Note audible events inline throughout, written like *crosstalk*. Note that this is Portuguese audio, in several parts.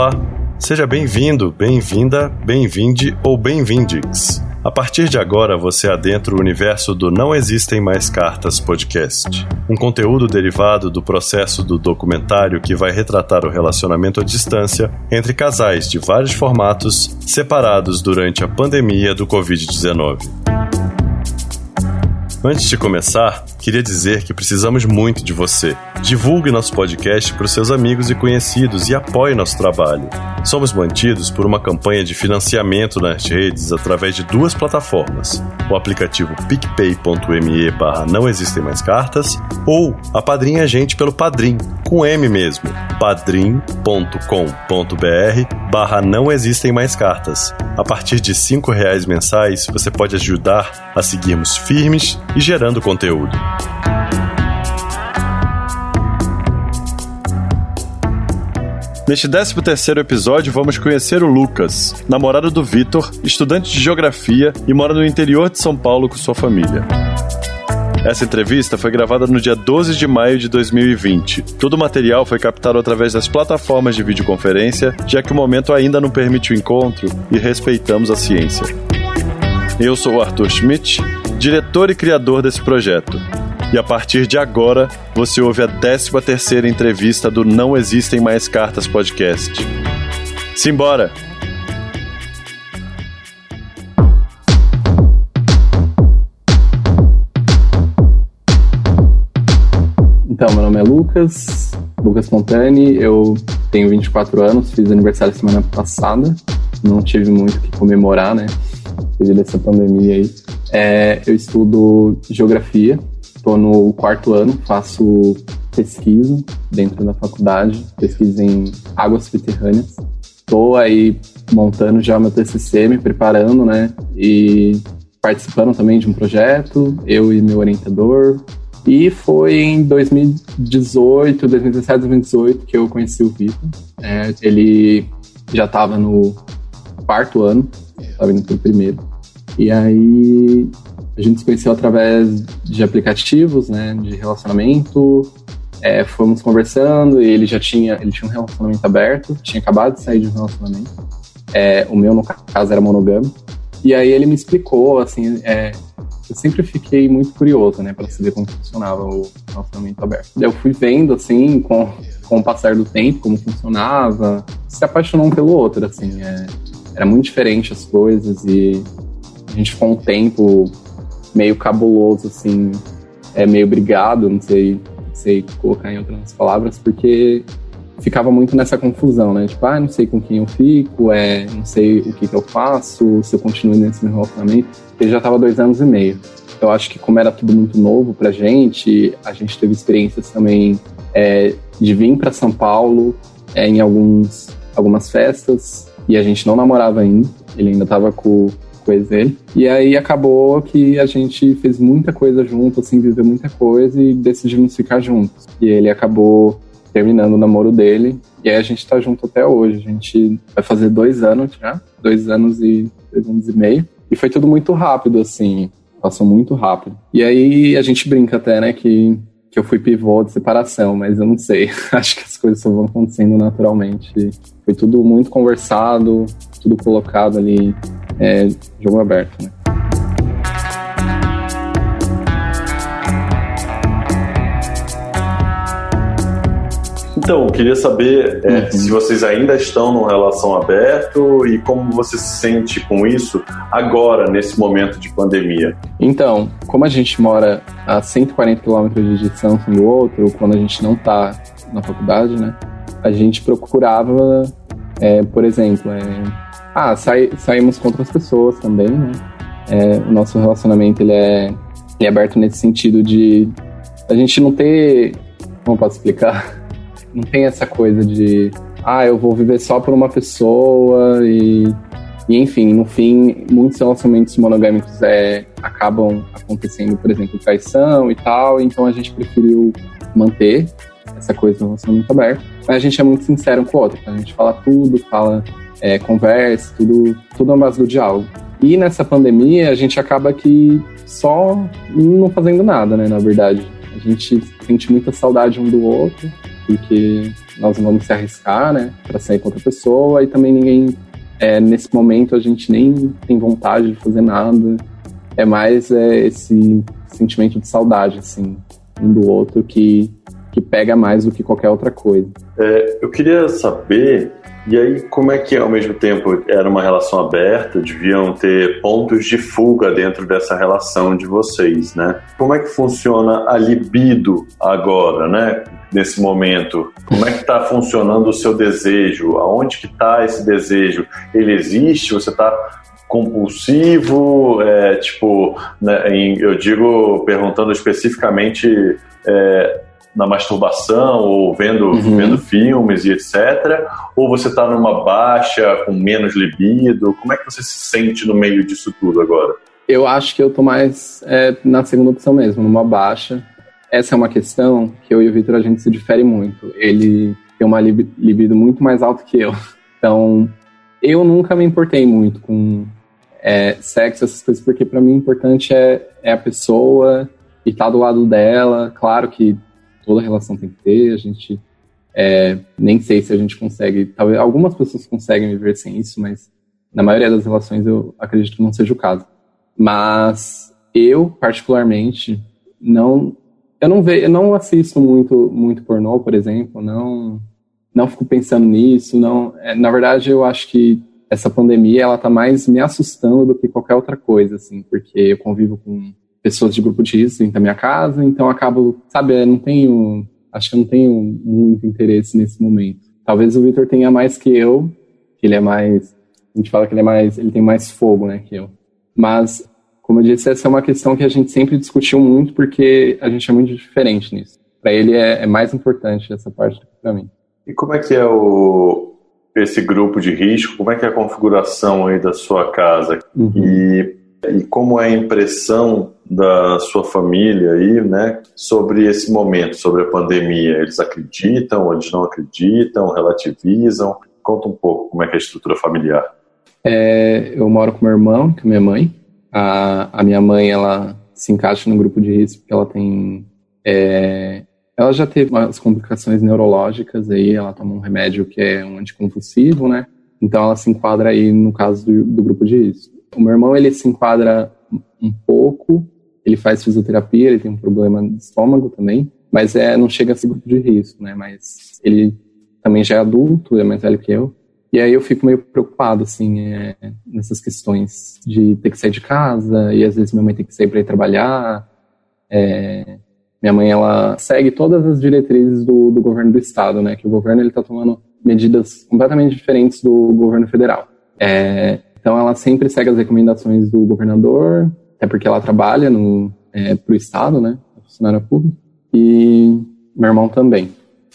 Olá, seja bem-vindo, bem-vinda, bem-vinde ou bem-vindix. A partir de agora você adentra o universo do Não Existem Mais Cartas podcast. Um conteúdo derivado do processo do documentário que vai retratar o relacionamento à distância entre casais de vários formatos separados durante a pandemia do Covid-19. Antes de começar, queria dizer que precisamos muito de você. Divulgue nosso podcast para os seus amigos e conhecidos e apoie nosso trabalho. Somos mantidos por uma campanha de financiamento nas redes através de duas plataformas: o aplicativo picpay.me barra não existem mais cartas ou a Padrinha Gente pelo Padrim, com M mesmo, padrim.com.br barra não existem mais cartas. A partir de cinco reais mensais, você pode ajudar a seguirmos firmes e gerando conteúdo. Neste 13 terceiro episódio, vamos conhecer o Lucas, namorado do Vitor, estudante de geografia e mora no interior de São Paulo com sua família. Essa entrevista foi gravada no dia 12 de maio de 2020. Todo o material foi captado através das plataformas de videoconferência, já que o momento ainda não permite o encontro e respeitamos a ciência. Eu sou o Arthur Schmidt, diretor e criador desse projeto. E a partir de agora, você ouve a 13 terceira entrevista do Não Existem Mais Cartas podcast. Simbora! Então, meu nome é Lucas, Lucas Montani, eu tenho 24 anos, fiz aniversário semana passada, não tive muito o que comemorar, né, devido a essa pandemia aí. É, eu estudo geografia Estou no quarto ano, faço pesquisa dentro da faculdade, pesquisa em águas subterrâneas. Estou aí montando já meu TCC, me preparando, né? E participando também de um projeto, eu e meu orientador. E foi em 2018, 2017, 2018 que eu conheci o Vitor. É, ele já estava no quarto ano, estava indo para o primeiro. E aí a gente se conheceu através de aplicativos, né, de relacionamento. É, fomos conversando e ele já tinha, ele tinha um relacionamento aberto, tinha acabado de sair de um relacionamento. É, o meu, no caso, era monogâmico. E aí ele me explicou, assim, é, eu sempre fiquei muito curioso, né, para saber como funcionava o relacionamento aberto. Eu fui vendo, assim, com, com o passar do tempo, como funcionava, se apaixonou um pelo outro, assim, é, era muito diferente as coisas e a gente ficou um tempo meio cabuloso, assim, é meio brigado, não sei, não sei colocar em outras palavras, porque ficava muito nessa confusão, né? Tipo, ah, não sei com quem eu fico, é, não sei o que, que eu faço, se eu continuo nesse meu relacionamento. Ele já tava dois anos e meio. Eu acho que como era tudo muito novo pra gente, a gente teve experiências também é, de vir para São Paulo é, em alguns, algumas festas e a gente não namorava ainda. Ele ainda tava com coisas dele. E aí acabou que a gente fez muita coisa junto, assim, viveu muita coisa e decidimos ficar juntos. E ele acabou terminando o namoro dele. E aí a gente tá junto até hoje. A gente vai fazer dois anos já, dois anos e dois anos e meio. E foi tudo muito rápido, assim, passou muito rápido. E aí a gente brinca até, né, que, que eu fui pivô de separação, mas eu não sei. *laughs* Acho que as coisas só vão acontecendo naturalmente. Foi tudo muito conversado, tudo colocado ali é, jogo aberto, né? Então, eu queria saber é, uhum. se vocês ainda estão numa relação aberto e como você se sente com isso agora, nesse momento de pandemia. Então, como a gente mora a 140 quilômetros de distância um do outro, quando a gente não está na faculdade, né? A gente procurava, é, por exemplo, é, ah, sai, saímos com outras pessoas também, né? É, o nosso relacionamento ele é, ele é aberto nesse sentido de a gente não ter. Como posso explicar? *laughs* Não tem essa coisa de. Ah, eu vou viver só por uma pessoa e. E enfim, no fim, muitos relacionamentos monogâmicos é, acabam acontecendo, por exemplo, traição e tal, então a gente preferiu manter essa coisa do relacionamento aberto. Mas a gente é muito sincero um com o outro, então a gente fala tudo, fala é, conversa, tudo, tudo na base do diálogo. E nessa pandemia, a gente acaba que só não fazendo nada, né, na verdade. A gente sente muita saudade um do outro, porque, nós não vamos se arriscar, né, para sair com outra pessoa, e também ninguém, é, nesse momento, a gente nem tem vontade de fazer nada. É mais é, esse sentimento de saudade, assim, um do outro que, que pega mais do que qualquer outra coisa. É, eu queria saber e aí, como é que ao mesmo tempo era uma relação aberta, deviam ter pontos de fuga dentro dessa relação de vocês, né? Como é que funciona a libido agora, né? Nesse momento, como é que está funcionando o seu desejo? Aonde que está esse desejo? Ele existe? Você está compulsivo? É, tipo, né, em, eu digo perguntando especificamente é, na masturbação ou vendo, uhum. vendo filmes e etc? Ou você está numa baixa, com menos libido? Como é que você se sente no meio disso tudo agora? Eu acho que eu tô mais é, na segunda opção mesmo, numa baixa. Essa é uma questão que eu e o Victor a gente se difere muito. Ele tem uma libido muito mais alta que eu. Então, eu nunca me importei muito com é, sexo, essas coisas, porque para mim o importante é, é a pessoa e estar tá do lado dela. Claro que toda relação tem que ter, a gente é, nem sei se a gente consegue, talvez algumas pessoas conseguem viver sem isso, mas na maioria das relações eu acredito que não seja o caso. Mas eu, particularmente, não eu não vejo, eu não assisto muito muito pornô, por exemplo, não não fico pensando nisso, não, é, na verdade eu acho que essa pandemia ela tá mais me assustando do que qualquer outra coisa, assim, porque eu convivo com pessoas de grupo de risco da minha casa, então acabo, sabe, não tenho, acho que eu não tenho muito interesse nesse momento. Talvez o Victor tenha mais que eu, que ele é mais, a gente fala que ele é mais, ele tem mais fogo, né, que eu. Mas, como eu disse, essa é uma questão que a gente sempre discutiu muito porque a gente é muito diferente nisso. Para ele é, é, mais importante essa parte do que para mim. E como é que é o esse grupo de risco? Como é que é a configuração aí da sua casa? Uhum. E e como é a impressão da sua família aí, né, sobre esse momento, sobre a pandemia? Eles acreditam, eles não acreditam, relativizam? Conta um pouco como é que é a estrutura familiar. É, eu moro com meu irmão, com minha mãe. A, a minha mãe, ela se encaixa no grupo de risco porque ela tem... É, ela já teve umas complicações neurológicas aí, ela toma um remédio que é um anticonvulsivo, né? Então ela se enquadra aí no caso do, do grupo de risco. O meu irmão, ele se enquadra um pouco, ele faz fisioterapia, ele tem um problema de estômago também, mas é, não chega a ser grupo de risco, né? Mas ele também já é adulto, é mais velho que eu. E aí eu fico meio preocupado, assim, é, nessas questões de ter que sair de casa, e às vezes minha mãe tem que sair para ir trabalhar. É, minha mãe, ela segue todas as diretrizes do, do governo do estado, né? Que o governo, ele tá tomando medidas completamente diferentes do governo federal. É, então ela sempre segue as recomendações do governador, até porque ela trabalha no é, para o estado, né, funcionária pública, e meu irmão também.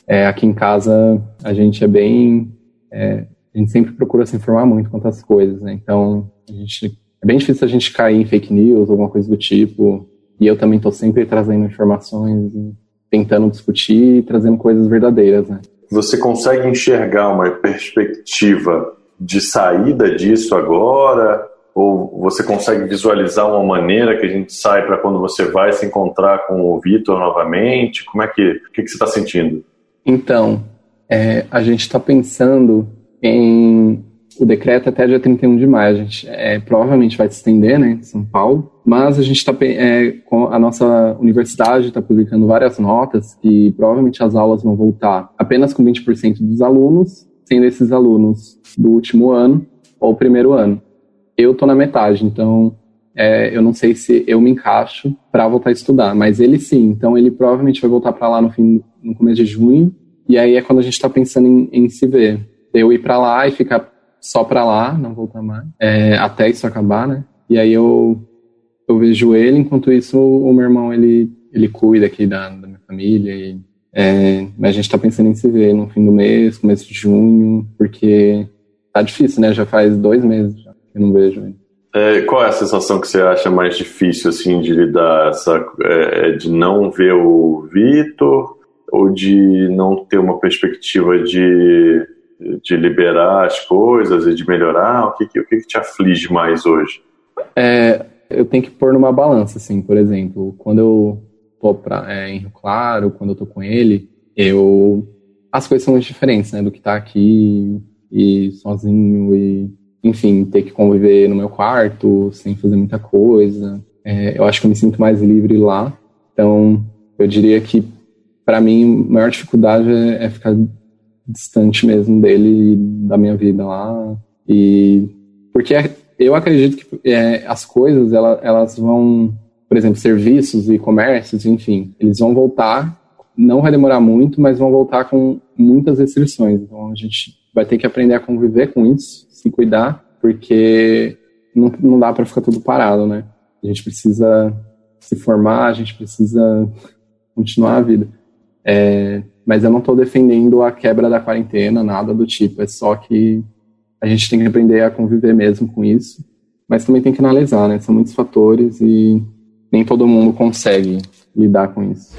É, aqui em casa a gente é bem, é, a gente sempre procura se informar muito quanto às coisas, né? Então a gente é bem difícil a gente cair em fake news, alguma coisa do tipo. E eu também estou sempre trazendo informações, tentando discutir, trazendo coisas verdadeiras, né? Você consegue enxergar uma perspectiva de saída disso agora? Ou você consegue visualizar uma maneira que a gente sai para quando você vai se encontrar com o Vitor novamente? Como é que, o que, que você está sentindo? Então, é, a gente está pensando em o decreto até dia 31 de maio. A gente é, provavelmente vai se estender, né, em São Paulo. Mas a gente está, é, a nossa universidade está publicando várias notas que provavelmente as aulas vão voltar apenas com 20% dos alunos sendo esses alunos do último ano ou primeiro ano. Eu tô na metade, então é, eu não sei se eu me encaixo para voltar a estudar, mas ele sim. Então ele provavelmente vai voltar para lá no fim, no começo de junho. E aí é quando a gente está pensando em, em, se ver. Eu ir para lá e ficar só para lá, não voltar mais, é, até isso acabar, né? E aí eu eu vejo ele, enquanto isso o meu irmão ele ele cuida aqui da, da minha família e é, mas a gente está pensando em se ver no fim do mês, começo de junho, porque tá difícil, né? Já faz dois meses já que eu não vejo ele. É, qual é a sensação que você acha mais difícil, assim, de lidar? Essa, é, é de não ver o Vitor ou de não ter uma perspectiva de, de liberar as coisas e de melhorar? O que, que, o que, que te aflige mais hoje? É, eu tenho que pôr numa balança, assim, por exemplo, quando eu tô pra, é, em Rio Claro, quando eu tô com ele, eu as coisas são muito diferentes, né? Do que tá aqui e sozinho e, enfim, ter que conviver no meu quarto sem fazer muita coisa. É, eu acho que eu me sinto mais livre lá. Então, eu diria que, para mim, a maior dificuldade é, é ficar distante mesmo dele e da minha vida lá. E porque eu acredito que é, as coisas elas, elas vão, por exemplo, serviços e comércios, enfim, eles vão voltar. Não vai demorar muito, mas vão voltar com muitas restrições. Então a gente vai ter que aprender a conviver com isso, se cuidar, porque não, não dá para ficar tudo parado, né? A gente precisa se formar, a gente precisa continuar a vida. É, mas eu não estou defendendo a quebra da quarentena, nada do tipo. É só que a gente tem que aprender a conviver mesmo com isso. Mas também tem que analisar, né? São muitos fatores e nem todo mundo consegue lidar com isso.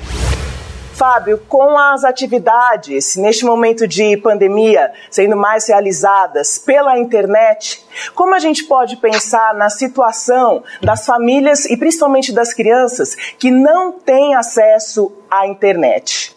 Fábio, com as atividades neste momento de pandemia sendo mais realizadas pela internet, como a gente pode pensar na situação das famílias e principalmente das crianças que não têm acesso à internet?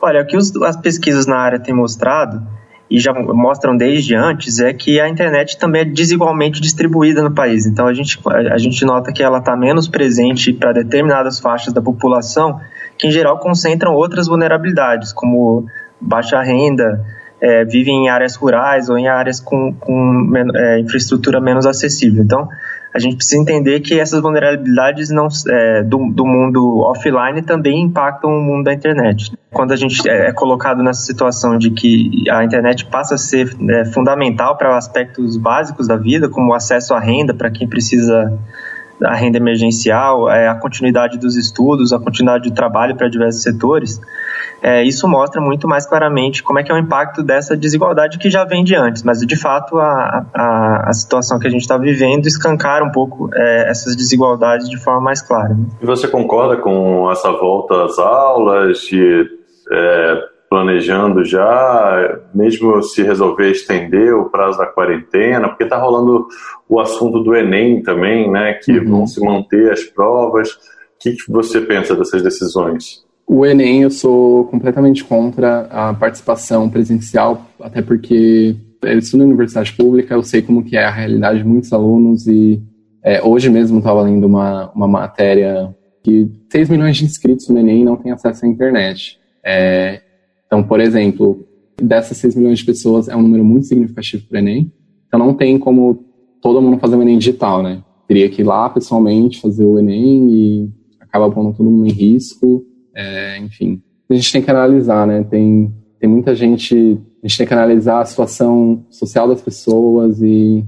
Olha, o que as pesquisas na área têm mostrado e já mostram desde antes é que a internet também é desigualmente distribuída no país. Então a gente, a gente nota que ela está menos presente para determinadas faixas da população que em geral concentram outras vulnerabilidades, como baixa renda, é, vivem em áreas rurais ou em áreas com, com é, infraestrutura menos acessível. Então, a gente precisa entender que essas vulnerabilidades não, é, do, do, mundo offline também impactam o mundo da internet. Quando a gente é, é colocado nessa situação de que a internet passa a ser é, fundamental para aspectos básicos da vida, como o acesso à renda para quem precisa a renda emergencial, é, a continuidade dos estudos, a continuidade do trabalho para diversos setores, é, isso mostra muito mais claramente como é que é o impacto dessa desigualdade que já vem de antes, mas de fato a, a, a situação que a gente está vivendo escancara um pouco é, essas desigualdades de forma mais clara. Né? E você concorda com essa volta às aulas, de é, planejando já, mesmo se resolver estender o prazo da quarentena, porque está rolando o assunto do Enem também, né, que uhum. vão se manter as provas. O que, que você pensa dessas decisões? O Enem, eu sou completamente contra a participação presencial, até porque eu estudo na universidade pública, eu sei como que é a realidade de muitos alunos e é, hoje mesmo estava lendo uma, uma matéria que 6 milhões de inscritos no Enem não têm acesso à internet. É, então, por exemplo, dessas 6 milhões de pessoas é um número muito significativo para o Enem. Então, não tem como todo mundo fazer o Enem digital, né? Teria que ir lá pessoalmente fazer o Enem e acaba pondo todo mundo em risco. É, enfim, a gente tem que analisar, né? Tem, tem muita gente, a gente tem que analisar a situação social das pessoas e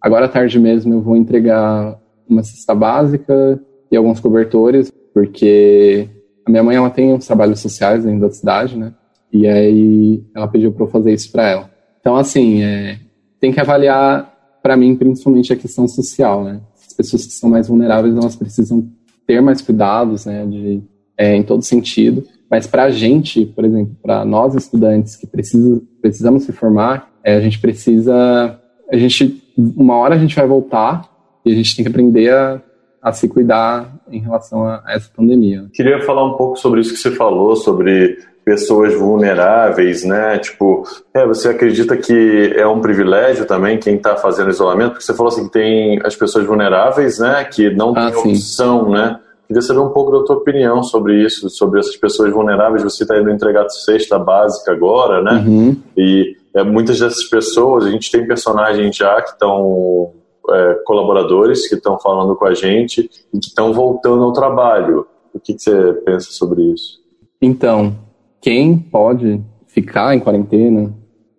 agora à tarde mesmo eu vou entregar uma cesta básica e alguns cobertores, porque a minha mãe ela tem uns trabalhos sociais dentro da cidade, né? E aí ela pediu para eu fazer isso para ela. Então, assim, é, tem que avaliar, para mim, principalmente a questão social, né? As pessoas que são mais vulneráveis, elas precisam ter mais cuidados, né? De, é, em todo sentido. Mas para a gente, por exemplo, para nós estudantes que precisam, precisamos se formar, é, a gente precisa, a gente, uma hora a gente vai voltar e a gente tem que aprender a, a se cuidar em relação a, a essa pandemia. Queria falar um pouco sobre isso que você falou, sobre pessoas vulneráveis, né? Tipo, é, você acredita que é um privilégio também quem está fazendo isolamento? Porque você falou assim que tem as pessoas vulneráveis, né? Que não ah, têm opção, né? Queria saber um pouco da tua opinião sobre isso, sobre essas pessoas vulneráveis. Você está indo entregar cesta básica agora, né? Uhum. E é, muitas dessas pessoas, a gente tem personagens já que estão é, colaboradores que estão falando com a gente e que estão voltando ao trabalho. O que, que você pensa sobre isso? Então, quem pode ficar em quarentena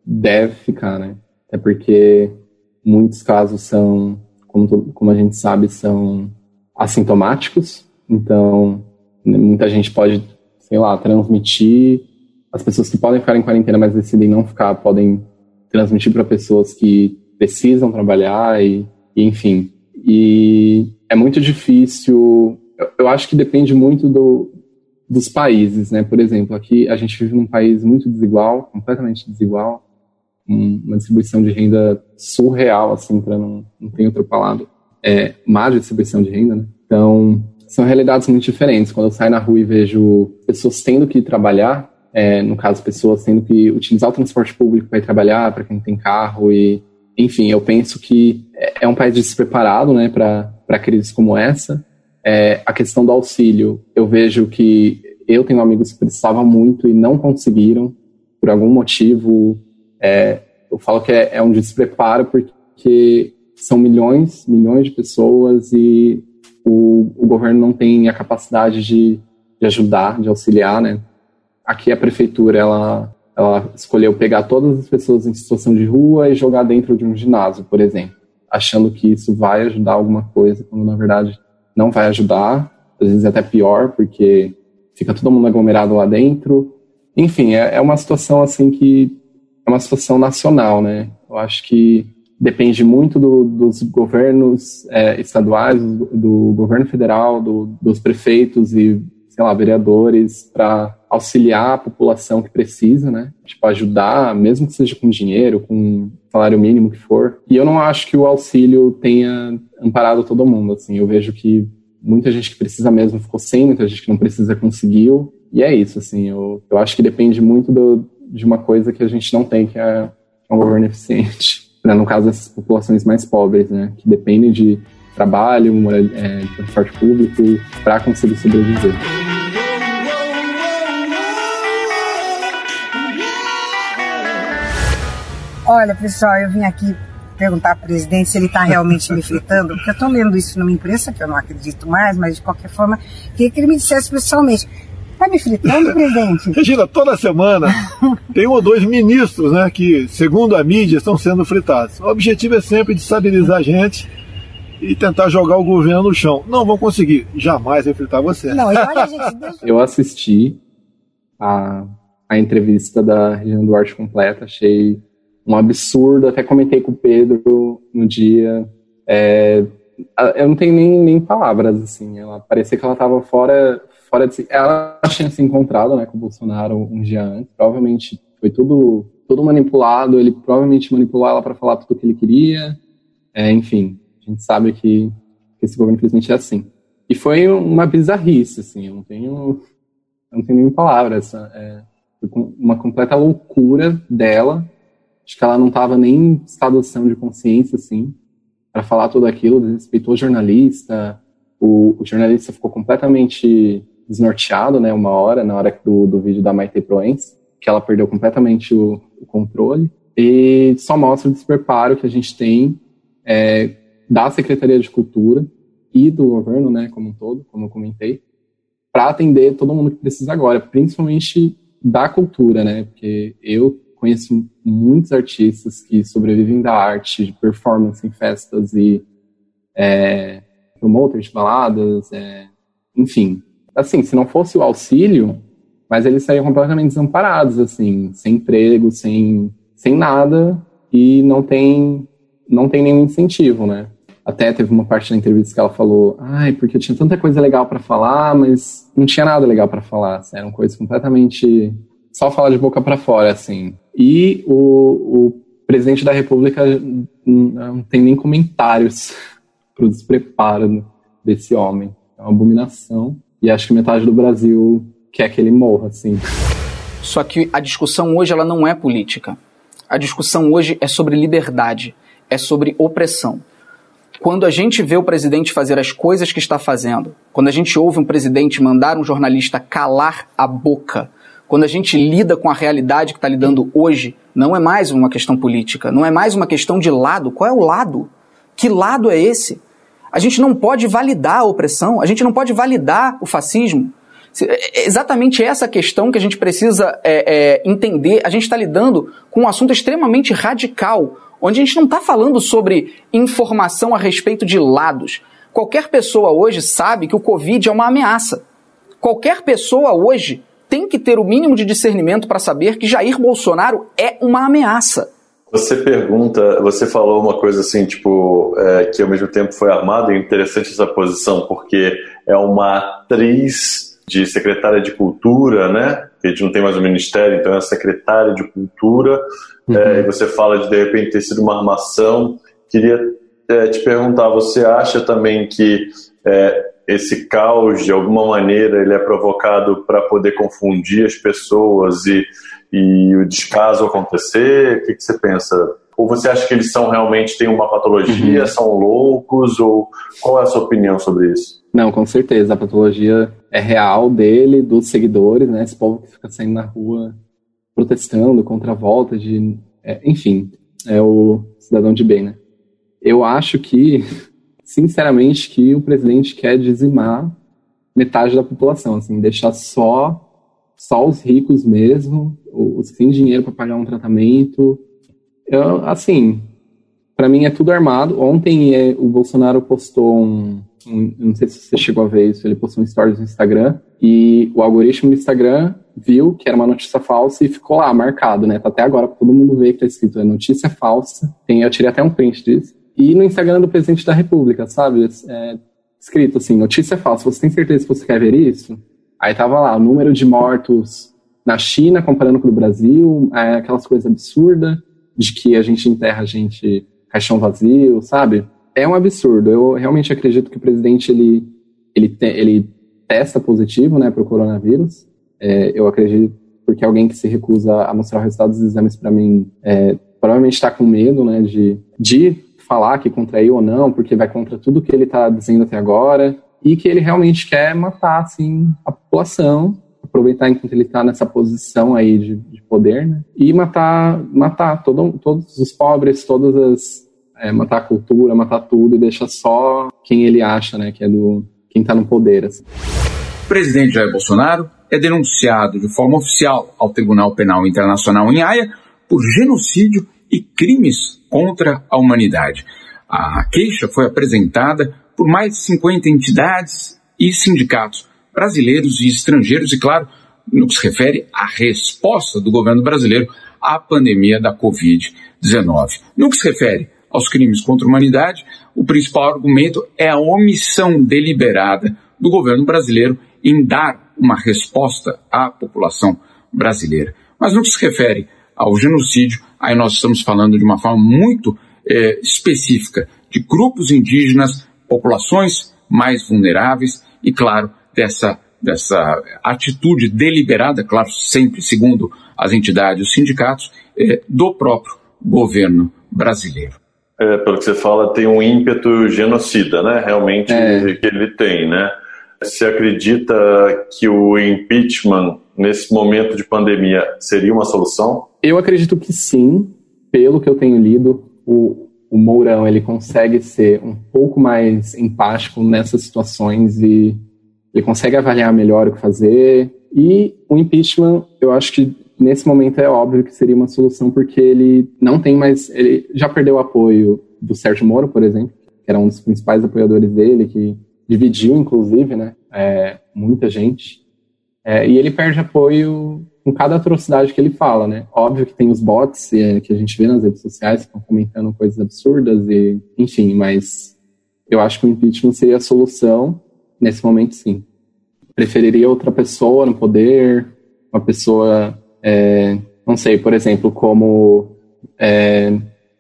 deve ficar, né? É porque muitos casos são, como, como a gente sabe, são assintomáticos. Então, né, muita gente pode, sei lá, transmitir. As pessoas que podem ficar em quarentena, mas decidem não ficar, podem transmitir para pessoas que precisam trabalhar e, e, enfim. E é muito difícil. Eu, eu acho que depende muito do, dos países, né? Por exemplo, aqui a gente vive num país muito desigual, completamente desigual, uma distribuição de renda surreal, assim, para não, não ter outra palavra, é má distribuição de renda, né? Então, são realidades muito diferentes. Quando eu saio na rua e vejo pessoas tendo que trabalhar, é, no caso, pessoas tendo que utilizar o transporte público para ir trabalhar, para quem tem carro e enfim, eu penso que é, é um país despreparado né, para crises como essa. É, a questão do auxílio, eu vejo que eu tenho amigos que precisavam muito e não conseguiram, por algum motivo. É, eu falo que é, é um despreparo porque são milhões, milhões de pessoas e o, o governo não tem a capacidade de, de ajudar, de auxiliar, né? Aqui a prefeitura, ela ela escolheu pegar todas as pessoas em situação de rua e jogar dentro de um ginásio, por exemplo, achando que isso vai ajudar alguma coisa, quando na verdade não vai ajudar, às vezes é até pior, porque fica todo mundo aglomerado lá dentro. Enfim, é, é uma situação assim que é uma situação nacional, né? Eu acho que depende muito do, dos governos é, estaduais, do, do, governo federal, do, dos prefeitos e sei lá, vereadores para auxiliar a população que precisa, né? Tipo, ajudar, mesmo que seja com dinheiro, com salário mínimo que for. E eu não acho que o auxílio tenha amparado todo mundo, assim. Eu vejo que muita gente que precisa mesmo ficou sem, muita gente que não precisa conseguiu. E é isso, assim. Eu, eu acho que depende muito do, de uma coisa que a gente não tem, que é, um governo eficiente. Né? No caso, essas populações mais pobres, né? Que dependem de trabalho, é, transporte público, para conseguir sobreviver. Olha, pessoal, eu vim aqui perguntar ao presidente se ele está realmente me fritando, porque eu estou lendo isso numa imprensa que eu não acredito mais, mas de qualquer forma, queria que ele me dissesse pessoalmente. Está me fritando, presidente? *laughs* Regina, toda semana tem um ou dois ministros, né, que, segundo a mídia, estão sendo fritados. O objetivo é sempre de estabilizar a gente e tentar jogar o governo no chão. Não vão conseguir. Jamais fritar você. Não, e olha, gente, *laughs* Eu assisti a, a entrevista da Regina Duarte completa, achei um absurdo. Até comentei com o Pedro no dia. É, eu não tenho nem, nem palavras, assim. Ela parecia que ela estava fora, fora de si. Ela tinha se encontrado né, com o Bolsonaro um dia antes. Provavelmente foi tudo, tudo manipulado. Ele provavelmente manipulou ela para falar tudo o que ele queria. É, enfim, a gente sabe que, esse governo, infelizmente, é assim. E foi uma bizarrice, assim. Eu não tenho, eu não tenho nem palavras. É, uma completa loucura dela Acho que ela não estava nem em estado de consciência, assim, para falar tudo aquilo, desrespeitou o jornalista. O, o, jornalista ficou completamente desnorteado, né, uma hora, na hora do, do vídeo da Maite Proença, que ela perdeu completamente o, o controle. E só mostra o despreparo que a gente tem é, da Secretaria de Cultura e do governo, né, como um todo, como eu comentei, para atender todo mundo que precisa agora, principalmente da cultura, né, porque eu conheço muitos artistas que sobrevivem da arte, de performance em festas e é, promoters baladas, é, enfim. Assim, se não fosse o auxílio, mas eles saíam completamente desamparados, assim, sem emprego, sem, sem nada e não tem, não tem nenhum incentivo, né? Até teve uma parte da entrevista que ela falou, ai, porque eu tinha tanta coisa legal para falar, mas não tinha nada legal para falar, assim, eram coisas completamente só falar de boca para fora, assim. E o, o presidente da República não tem nem comentários *laughs* para o despreparo desse homem. É uma abominação. E acho que metade do Brasil quer que ele morra, assim. Só que a discussão hoje ela não é política. A discussão hoje é sobre liberdade, é sobre opressão. Quando a gente vê o presidente fazer as coisas que está fazendo, quando a gente ouve um presidente mandar um jornalista calar a boca, quando a gente lida com a realidade que está lidando hoje, não é mais uma questão política, não é mais uma questão de lado. Qual é o lado? Que lado é esse? A gente não pode validar a opressão, a gente não pode validar o fascismo. É, é exatamente essa questão que a gente precisa é, é, entender. A gente está lidando com um assunto extremamente radical, onde a gente não está falando sobre informação a respeito de lados. Qualquer pessoa hoje sabe que o Covid é uma ameaça. Qualquer pessoa hoje tem que ter o mínimo de discernimento para saber que Jair Bolsonaro é uma ameaça. Você pergunta, você falou uma coisa assim, tipo, é, que ao mesmo tempo foi armada, é interessante essa posição, porque é uma atriz de secretária de cultura, né? A gente não tem mais o ministério, então é secretária de cultura, uhum. é, e você fala de de repente ter sido uma armação. Queria é, te perguntar, você acha também que é, esse caos, de alguma maneira, ele é provocado para poder confundir as pessoas e, e o descaso acontecer? O que, que você pensa? Ou você acha que eles são realmente têm uma patologia, uhum. são loucos? Ou qual é a sua opinião sobre isso? Não, com certeza. A patologia é real dele, dos seguidores, né? Esse povo que fica saindo na rua protestando contra a volta de. É, enfim, é o cidadão de bem, né? Eu acho que, *laughs* sinceramente, que o presidente quer dizimar metade da população, assim, deixar só só os ricos mesmo, os que têm dinheiro para pagar um tratamento, eu, assim, para mim é tudo armado. Ontem é, o Bolsonaro postou um, um, não sei se você chegou a ver isso, ele postou um stories no Instagram e o algoritmo do Instagram viu que era uma notícia falsa e ficou lá marcado, né? Tá até agora para todo mundo ver que tá escrito é notícia falsa. Tem, eu tirei até um print disso. E no Instagram do presidente da República, sabe? É, escrito assim, notícia falsa. Você tem certeza que você quer ver isso? Aí tava lá, o número de mortos na China comparando com o Brasil, é, aquelas coisas absurdas de que a gente enterra a gente caixão vazio, sabe? É um absurdo. Eu realmente acredito que o presidente ele ele, te, ele testa positivo, né, para o coronavírus. É, eu acredito porque alguém que se recusa a mostrar o resultado dos exames para mim é, provavelmente está com medo, né, de de falar que contraiu ou não, porque vai contra tudo que ele está dizendo até agora e que ele realmente quer matar assim a população aproveitar enquanto ele está nessa posição aí de, de, poder, né? E matar, matar todo, todos os pobres, todas as é, matar a cultura, matar tudo e deixar só quem ele acha, né? Que é do quem está no poder. Assim. O presidente Jair Bolsonaro é denunciado de forma oficial ao Tribunal Penal Internacional em Haia por genocídio e crimes contra a humanidade. A queixa foi apresentada por mais de 50 entidades e sindicatos brasileiros e estrangeiros, e claro, no que se refere à resposta do governo brasileiro à pandemia da Covid-19. No que se refere aos crimes contra a humanidade, o principal argumento é a omissão deliberada do governo brasileiro em dar uma resposta à população brasileira. Mas no que se refere ao genocídio, aí nós estamos falando de uma forma muito é, específica de grupos indígenas, populações mais vulneráveis e, claro, dessa, dessa atitude deliberada, claro, sempre segundo as entidades, os sindicatos, é, do próprio governo brasileiro. É, pelo que você fala, tem um ímpeto genocida, né? Realmente é. que ele tem, né? Você acredita que o impeachment nesse momento de pandemia seria uma solução? Eu acredito que sim. Pelo que eu tenho lido, o, o Mourão ele consegue ser um pouco mais empático nessas situações e ele consegue avaliar melhor o que fazer. E o impeachment, eu acho que nesse momento é óbvio que seria uma solução, porque ele não tem mais. Ele já perdeu o apoio do Sérgio Moro, por exemplo, que era um dos principais apoiadores dele, que dividiu, inclusive, né, é, muita gente. É, e ele perde apoio com cada atrocidade que ele fala, né? Óbvio que tem os bots é, que a gente vê nas redes sociais que estão comentando coisas absurdas e, enfim, mas eu acho que o impeachment seria a solução nesse momento, sim. Preferiria outra pessoa no poder, uma pessoa, é, não sei, por exemplo, como é,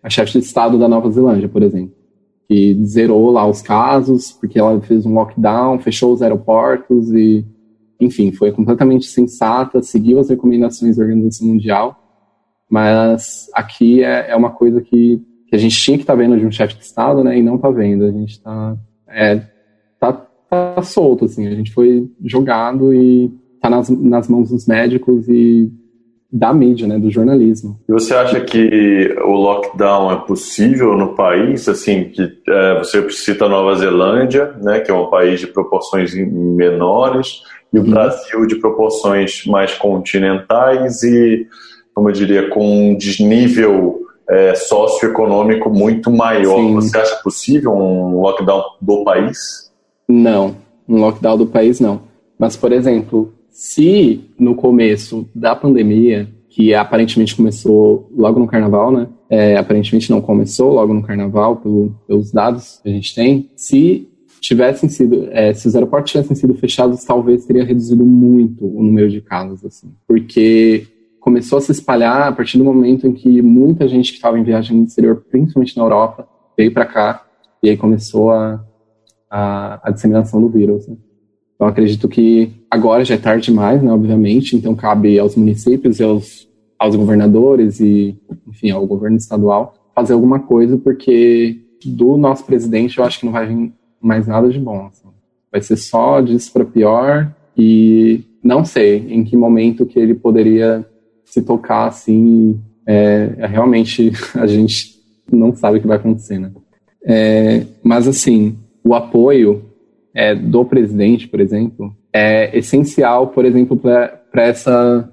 a chefe de Estado da Nova Zelândia, por exemplo, que zerou lá os casos, porque ela fez um lockdown, fechou os aeroportos e, enfim, foi completamente sensata, seguiu as recomendações da Organização Mundial, mas aqui é, é uma coisa que, que, a gente tinha que estar tá vendo de um chefe de Estado, né, e não está vendo. A gente está é, tá tá solto, assim. A gente foi jogado e tá nas, nas mãos dos médicos e da mídia, né, do jornalismo. E você acha que o lockdown é possível no país? Assim, que é, você cita Nova Zelândia, né, que é um país de proporções menores, e o uhum. Brasil de proporções mais continentais e, como eu diria, com um desnível é, socioeconômico muito maior. Sim. Você acha possível um lockdown do país? Não, um lockdown do país não. Mas, por exemplo, se no começo da pandemia, que aparentemente começou logo no carnaval, né? É, aparentemente não começou logo no carnaval, pelo, pelos dados que a gente tem. Se tivessem sido, é, se os aeroportos tivessem sido fechados, talvez teria reduzido muito o número de casos, assim. Porque começou a se espalhar a partir do momento em que muita gente que estava em viagem no exterior, principalmente na Europa, veio para cá e aí começou a a, a disseminação do vírus. Né? Então, acredito que agora já é tarde demais, né, obviamente, então cabe aos municípios e aos, aos governadores e, enfim, ao governo estadual fazer alguma coisa, porque do nosso presidente eu acho que não vai vir mais nada de bom. Assim. Vai ser só disso para pior e não sei em que momento que ele poderia se tocar assim. É, é realmente *laughs* a gente não sabe o que vai acontecer, né? É, mas assim, o apoio é, do presidente, por exemplo, é essencial, por exemplo, para essa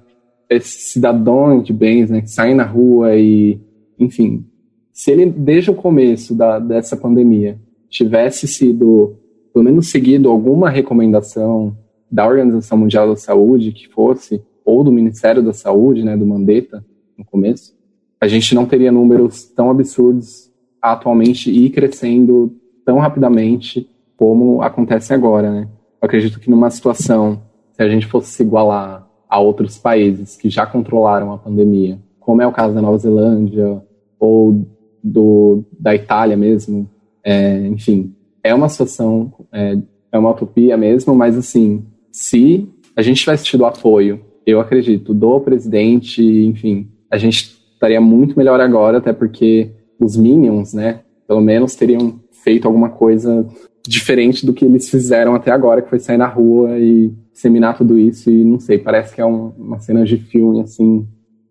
esses cidadãos de bens, né, que saem na rua e, enfim, se ele desde o começo da, dessa pandemia tivesse sido pelo menos seguido alguma recomendação da Organização Mundial da Saúde que fosse ou do Ministério da Saúde, né, do Mandetta no começo, a gente não teria números tão absurdos atualmente e crescendo tão rapidamente como acontece agora, né? Eu acredito que numa situação, se a gente fosse se igualar a outros países que já controlaram a pandemia, como é o caso da Nova Zelândia ou do, da Itália mesmo, é, enfim, é uma situação, é, é uma utopia mesmo, mas assim, se a gente tivesse tido apoio, eu acredito, do presidente, enfim, a gente estaria muito melhor agora, até porque os Minions, né, pelo menos teriam feito alguma coisa diferente do que eles fizeram até agora, que foi sair na rua e disseminar tudo isso e não sei, parece que é um, uma cena de filme assim,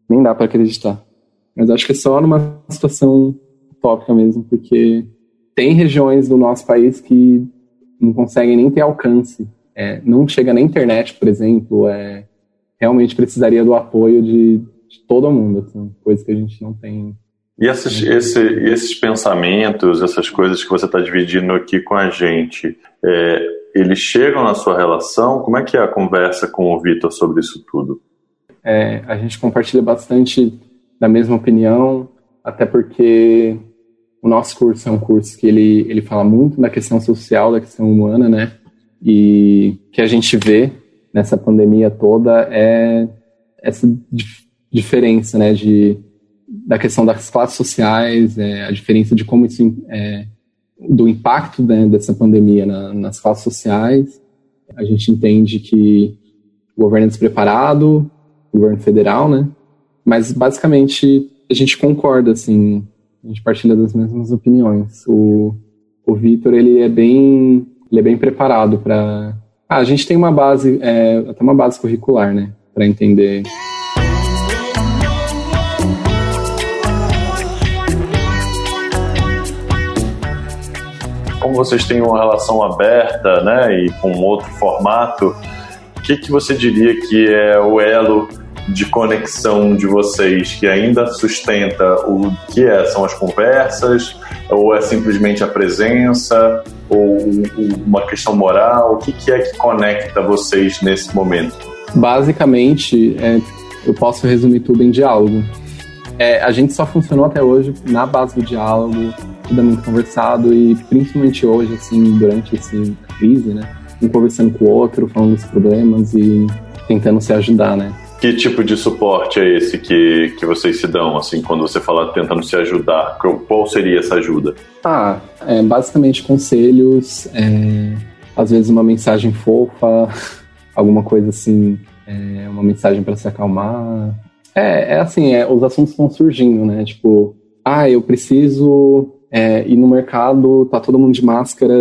nem dá para acreditar. Mas acho que é só numa situação utópica mesmo, porque tem regiões do nosso país que não conseguem nem ter alcance, é, não chega na internet, por exemplo, é, realmente precisaria do apoio de, de todo mundo, assim, coisa que a gente não tem e esses, esse, esses pensamentos, essas coisas que você está dividindo aqui com a gente, é, eles chegam na sua relação? Como é que é a conversa com o Vitor sobre isso tudo? É, a gente compartilha bastante da mesma opinião, até porque o nosso curso é um curso que ele, ele fala muito da questão social, da questão humana, né? E que a gente vê nessa pandemia toda é essa dif diferença, né? De da questão das classes sociais, é, a diferença de como isso é, do impacto né, dessa pandemia na, nas classes sociais. A gente entende que o governo é despreparado, o governo federal, né? Mas basicamente a gente concorda, assim, a gente partilha das mesmas opiniões. O, o Vitor ele é bem, ele é bem preparado para. Ah, a gente tem uma base, é, até uma base curricular, né, para entender como vocês têm uma relação aberta, né, e com outro formato, o que, que você diria que é o elo de conexão de vocês que ainda sustenta o que é, são as conversas, ou é simplesmente a presença, ou uma questão moral? O que, que é que conecta vocês nesse momento? Basicamente, é, eu posso resumir tudo em diálogo. É, a gente só funcionou até hoje na base do diálogo, tudo é muito conversado e principalmente hoje, assim, durante essa crise, né? Um conversando com o outro, falando dos problemas e tentando se ajudar, né? Que tipo de suporte é esse que, que vocês se dão, assim, quando você fala tentando se ajudar? Qual seria essa ajuda? Ah, é, basicamente conselhos, é, às vezes uma mensagem fofa, *laughs* alguma coisa assim, é, uma mensagem para se acalmar. É, é assim, é, os assuntos vão surgindo, né? Tipo, ah, eu preciso é, e no mercado tá todo mundo de máscara,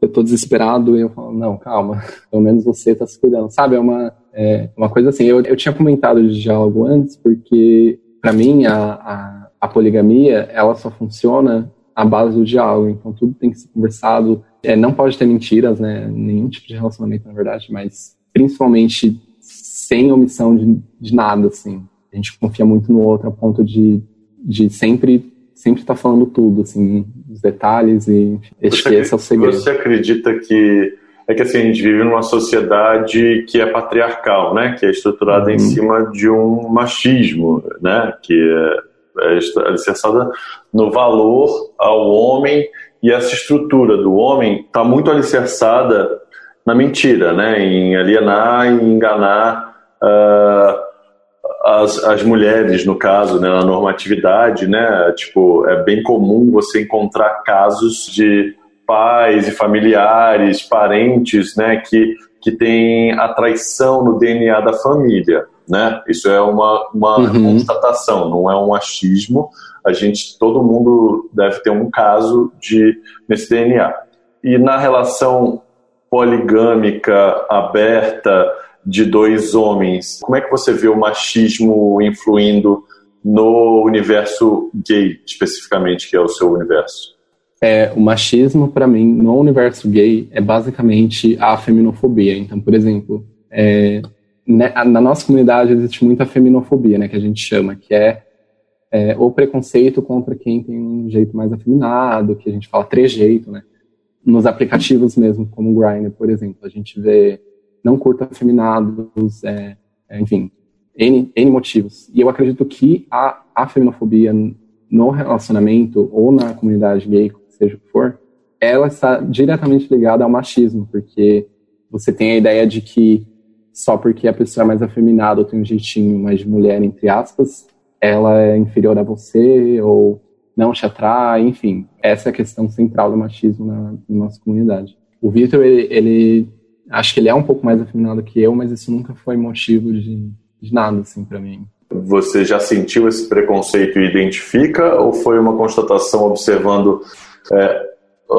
eu tô desesperado, e eu falo, não, calma, *laughs* pelo menos você tá se cuidando. Sabe, é uma, é, uma coisa assim, eu, eu tinha comentado de diálogo antes, porque para mim a, a, a, poligamia, ela só funciona à base do diálogo, então tudo tem que ser conversado, é, não pode ter mentiras, né, nenhum tipo de relacionamento na verdade, mas principalmente sem omissão de, de nada, assim. A gente confia muito no outro a ponto de, de sempre sempre está falando tudo, assim, os detalhes e esse, você, esse é o segredo. Você acredita que é que assim a gente vive numa sociedade que é patriarcal, né? Que é estruturada uhum. em cima de um machismo, né? Que é, é alicerçada no valor ao homem e essa estrutura do homem está muito alicerçada na mentira, né? Em alienar, em enganar. Uh, as, as mulheres, no caso, né, na normatividade, né, tipo, é bem comum você encontrar casos de pais e familiares, parentes, né, que, que têm a traição no DNA da família, né? Isso é uma, uma uhum. constatação, não é um achismo. A gente, todo mundo deve ter um caso de nesse DNA. E na relação poligâmica aberta de dois homens, como é que você vê o machismo influindo no universo gay, especificamente, que é o seu universo? É, o machismo, para mim, no universo gay, é basicamente a feminofobia. Então, por exemplo, é, né, na nossa comunidade existe muita feminofobia, né, que a gente chama, que é, é, o preconceito contra quem tem um jeito mais afeminado, que a gente fala trejeito, né? Nos aplicativos mesmo, como o Grindr, por exemplo, a gente vê não curta afeminados, é, é, enfim, N, N motivos. E eu acredito que a, a feminofobia no relacionamento ou na comunidade gay, seja o que for, ela está diretamente ligada ao machismo, porque você tem a ideia de que só porque a pessoa é mais afeminada ou tem um jeitinho mais de mulher, entre aspas, ela é inferior a você ou não te atrai, enfim. Essa é a questão central do machismo na, na nossa comunidade. O Victor, ele, ele, acho que ele é um pouco mais afeminado que eu, mas isso nunca foi motivo de, de nada, assim, para mim. Você já sentiu esse preconceito e identifica, ou foi uma constatação observando é,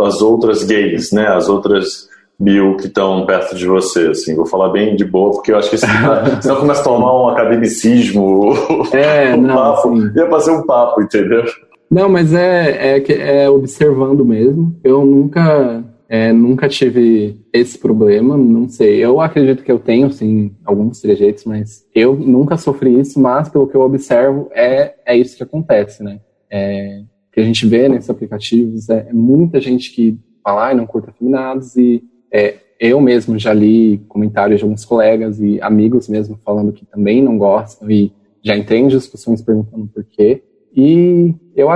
as outras gays, né, as outras mil que estão perto de você, assim, vou falar bem de boa, porque eu acho que senão *laughs* começa a tomar um academicismo, *laughs* é, um não, papo, ia fazer um papo, entendeu? Não, mas é, é, é observando mesmo. Eu nunca, é, nunca tive esse problema, não sei. Eu acredito que eu tenho, sim, alguns trejeitos, mas eu nunca sofri isso, mas pelo que eu observo, é, é isso que acontece, né? É, que a gente vê nesses aplicativos é, é muita gente que fala, ah, não curta afeminados e é, eu mesmo já li comentários de alguns colegas e amigos mesmo falando que também não gostam e já entrei discussões perguntando por quê. E eu,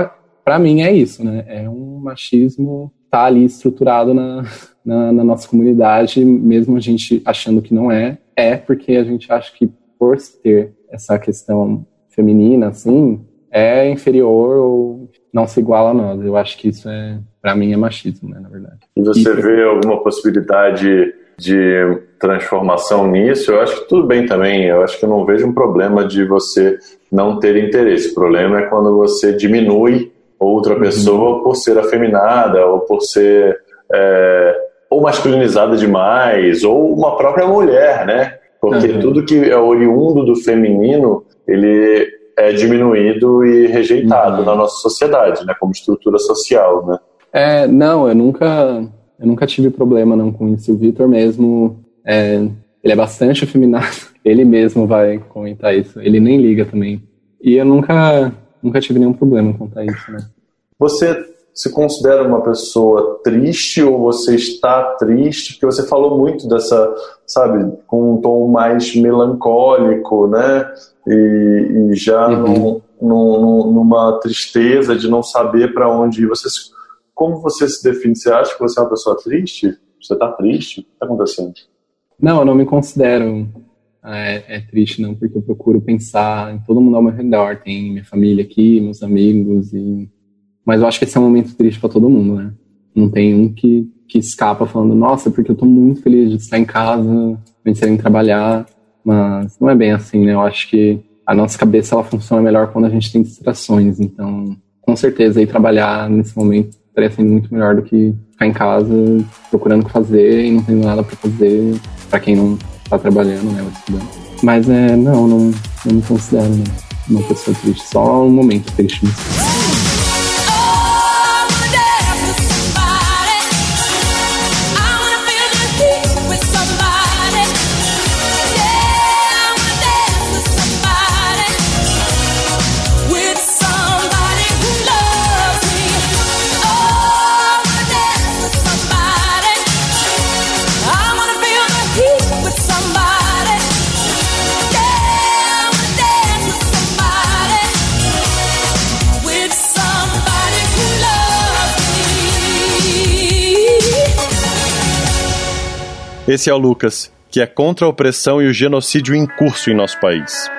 para mim é isso, né? É um machismo tá ali estruturado na, na, na, nossa comunidade, mesmo a gente achando que não é, é porque a gente acha que por ter essa questão feminina, assim, é inferior ou não se iguala a nós. Eu acho que isso é, para mim, é machismo, né, na verdade. E você e, vê alguma possibilidade de transformação nisso? Eu acho que tudo bem também. Eu acho que eu não vejo um problema de você não ter interesse. O problema é quando você diminui outra uhum. pessoa uhum. por ser afeminada ou por ser é, ou masculinizada demais ou uma própria mulher, né? Porque uhum. tudo que é oriundo do feminino, ele é diminuído e rejeitado uhum. na nossa sociedade, né, como estrutura social, né? É, não, eu nunca, eu nunca tive problema não com isso. O Vitor mesmo, é, ele é bastante afeminado. *laughs* Ele mesmo vai comentar isso. Ele nem liga também. E eu nunca, nunca tive nenhum problema quanto a isso, né? Você se considera uma pessoa triste ou você está triste? Porque você falou muito dessa, sabe, com um tom mais melancólico, né? e, e já uhum. numa tristeza de não saber para onde ir. Você, como você se define? Você acha que você é uma pessoa triste? Você está triste? O que está acontecendo? Não, eu não me considero é, é, triste, não, porque eu procuro pensar em todo mundo ao meu redor. Tem minha família aqui, meus amigos, e... mas eu acho que esse é um momento triste para todo mundo, né? Não tem um que, que escapa falando, nossa, porque eu tô muito feliz de estar em casa, pensando em trabalhar. Mas não é bem assim, né? Eu acho que a nossa cabeça ela funciona melhor quando a gente tem distrações. Então, com certeza, aí trabalhar nesse momento estaria sendo muito melhor do que ficar em casa procurando o que fazer e não tendo nada para fazer para quem não está trabalhando, né, ou estudando. Mas é, não, não, não me considero uma pessoa triste, só um momento triste. Mesmo. Esse é o Lucas, que é contra a opressão e o genocídio em curso em nosso país.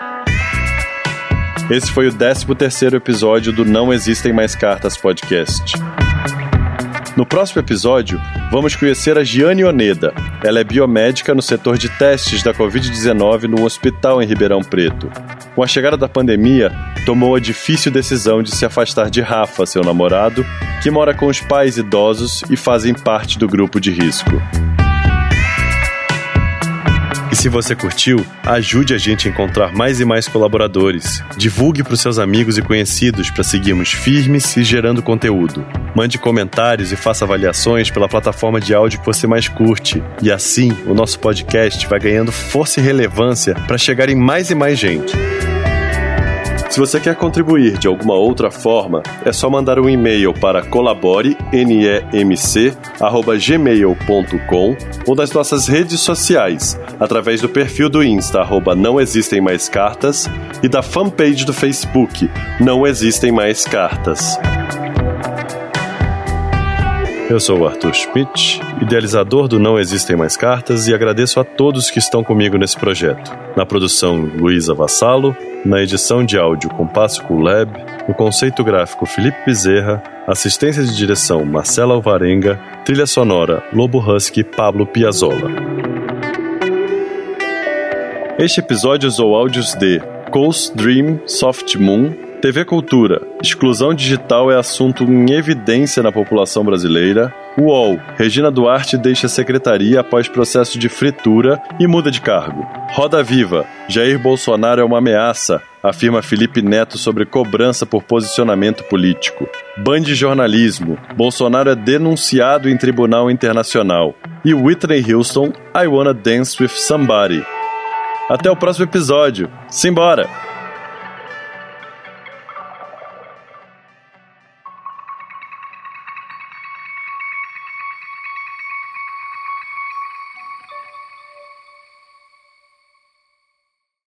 Esse foi o 13 terceiro episódio do Não Existem Mais Cartas podcast. No próximo episódio, vamos conhecer a Giane Oneda. Ela é biomédica no setor de testes da Covid-19 no hospital em Ribeirão Preto. Com a chegada da pandemia, tomou a difícil decisão de se afastar de Rafa, seu namorado, que mora com os pais idosos e fazem parte do grupo de risco. Se você curtiu, ajude a gente a encontrar mais e mais colaboradores. Divulgue para os seus amigos e conhecidos para seguirmos firmes e gerando conteúdo. Mande comentários e faça avaliações pela plataforma de áudio que você mais curte. E assim, o nosso podcast vai ganhando força e relevância para chegar em mais e mais gente. Se você quer contribuir de alguma outra forma, é só mandar um e-mail para colabore.nemc@gmail.com ou nas nossas redes sociais, através do perfil do Insta arroba não existem mais cartas e da fanpage do Facebook Não Existem Mais Cartas. Eu sou o Arthur Schmidt, idealizador do Não Existem Mais Cartas, e agradeço a todos que estão comigo nesse projeto. Na produção, Luísa Vassalo, na edição de áudio Compasso Lab, no conceito gráfico Felipe Bezerra, assistência de direção Marcela Alvarenga, trilha sonora Lobo Husky Pablo Piazzolla. Este episódio usou áudios de Coast Dream Soft Moon, TV Cultura, exclusão digital é assunto em evidência na população brasileira. UOL, Regina Duarte deixa a secretaria após processo de fritura e muda de cargo. Roda Viva, Jair Bolsonaro é uma ameaça, afirma Felipe Neto sobre cobrança por posicionamento político. Band Jornalismo, Bolsonaro é denunciado em tribunal internacional. E Whitney Houston, I Wanna Dance With Somebody. Até o próximo episódio. Simbora!